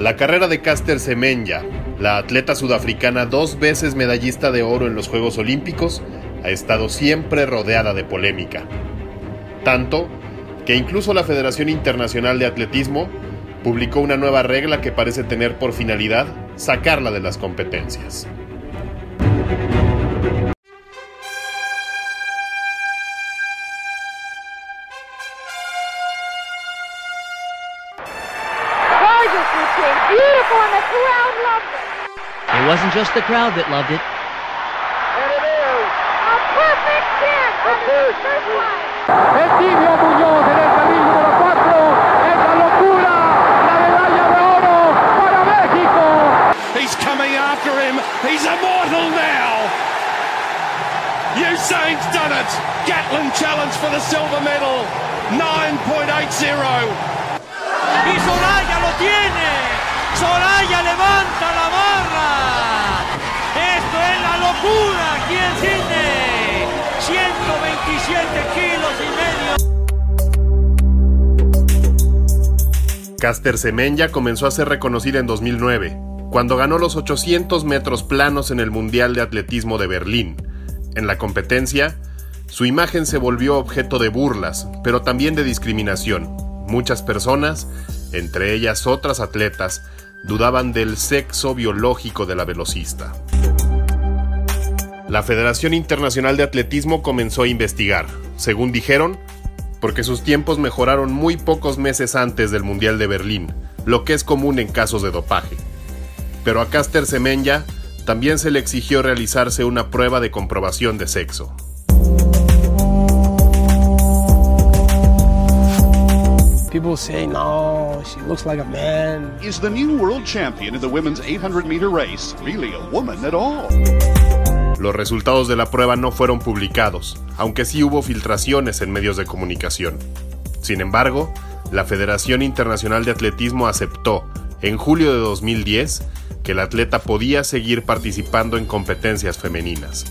La carrera de Caster Semenya, la atleta sudafricana dos veces medallista de oro en los Juegos Olímpicos, ha estado siempre rodeada de polémica. Tanto que incluso la Federación Internacional de Atletismo publicó una nueva regla que parece tener por finalidad sacarla de las competencias. It wasn't just the crowd that loved it. And it is. A perfect kick. The first one. El tibio Muñoz en el carril número 4. Es la locura. La medalla de oro para México. He's coming after him. He's immortal now. Usain's done it. Gatlin challenge for the silver medal. 9.80. Y Soraya lo tiene. Soraya levanta la barra. Esto es la locura aquí en Sydney. 127 kilos y medio. Caster Semenya comenzó a ser reconocida en 2009, cuando ganó los 800 metros planos en el Mundial de Atletismo de Berlín. En la competencia, su imagen se volvió objeto de burlas, pero también de discriminación. Muchas personas, entre ellas otras atletas, dudaban del sexo biológico de la velocista. La Federación Internacional de Atletismo comenzó a investigar, según dijeron, porque sus tiempos mejoraron muy pocos meses antes del Mundial de Berlín, lo que es común en casos de dopaje. Pero a Caster Semenya también se le exigió realizarse una prueba de comprobación de sexo. People say, no, she looks like a man. Is the new world champion in the women's 800 meter race really a woman at all? Los resultados de la prueba no fueron publicados, aunque sí hubo filtraciones en medios de comunicación. Sin embargo, la Federación Internacional de Atletismo aceptó, en julio de 2010, que el atleta podía seguir participando en competencias femeninas.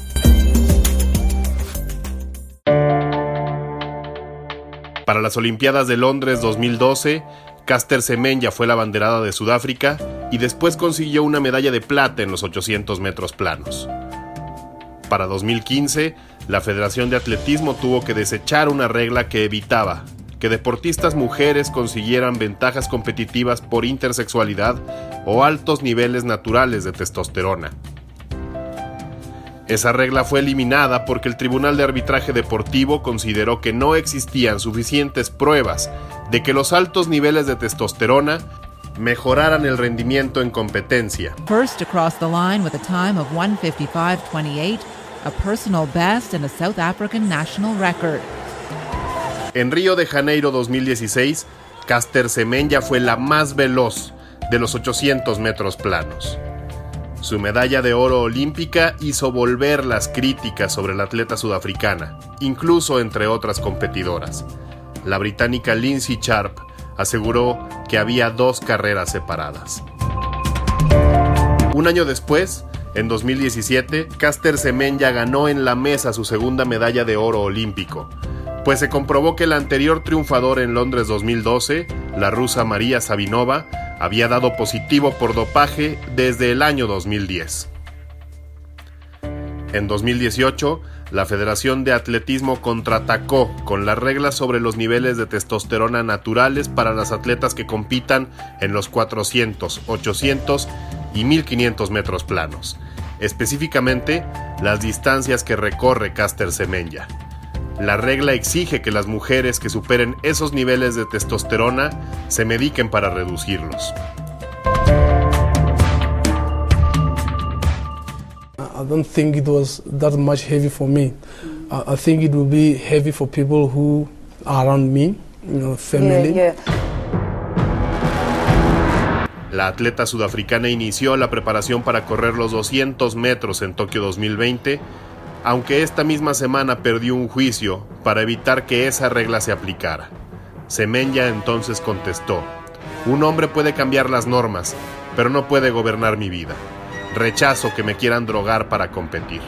Para las Olimpiadas de Londres 2012, Caster Semenya fue la banderada de Sudáfrica y después consiguió una medalla de plata en los 800 metros planos. Para 2015, la Federación de Atletismo tuvo que desechar una regla que evitaba que deportistas mujeres consiguieran ventajas competitivas por intersexualidad o altos niveles naturales de testosterona. Esa regla fue eliminada porque el Tribunal de Arbitraje Deportivo consideró que no existían suficientes pruebas de que los altos niveles de testosterona mejoraran el rendimiento en competencia. First across the line with a time of 155.28, a personal best and a South African national record. En Río de Janeiro 2016, Caster Semenya fue la más veloz de los 800 metros planos. Su medalla de oro olímpica hizo volver las críticas sobre la atleta sudafricana, incluso entre otras competidoras. La británica Lindsay Sharp aseguró que había dos carreras separadas. Un año después, en 2017, Caster Semenya ganó en la mesa su segunda medalla de oro olímpico, pues se comprobó que el anterior triunfador en Londres 2012, la rusa María Sabinova, había dado positivo por dopaje desde el año 2010. En 2018, la Federación de Atletismo contraatacó con las reglas sobre los niveles de testosterona naturales para las atletas que compitan en los 400, 800 y 1500 metros planos, específicamente las distancias que recorre Caster Semenya. La regla exige que las mujeres que superen esos niveles de testosterona se mediquen para reducirlos. I don't think it was that much heavy for me. I, I think it will be heavy for people who are around me, you know, family. La atleta sudafricana inició la preparación para correr los 200 metros en Tokio 2020, aunque esta misma semana perdió un juicio para evitar que esa regla se aplicara. Semenya entonces contestó, un hombre puede cambiar las normas, pero no puede gobernar mi vida. Rechazo que me quieran drogar para competir.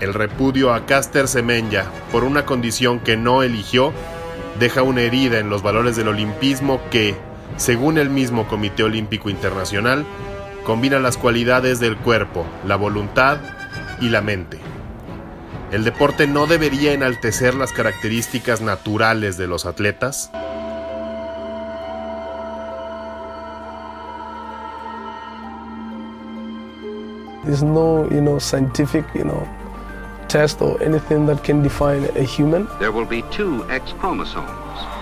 El repudio a Caster Semenya por una condición que no eligió deja una herida en los valores del olimpismo que, según el mismo Comité Olímpico Internacional, combina las cualidades del cuerpo, la voluntad y la mente. El deporte no debería enaltecer las características naturales de los atletas. There's no, you know, scientific, you know, test or anything that can define a human. There will be two X chromosomes.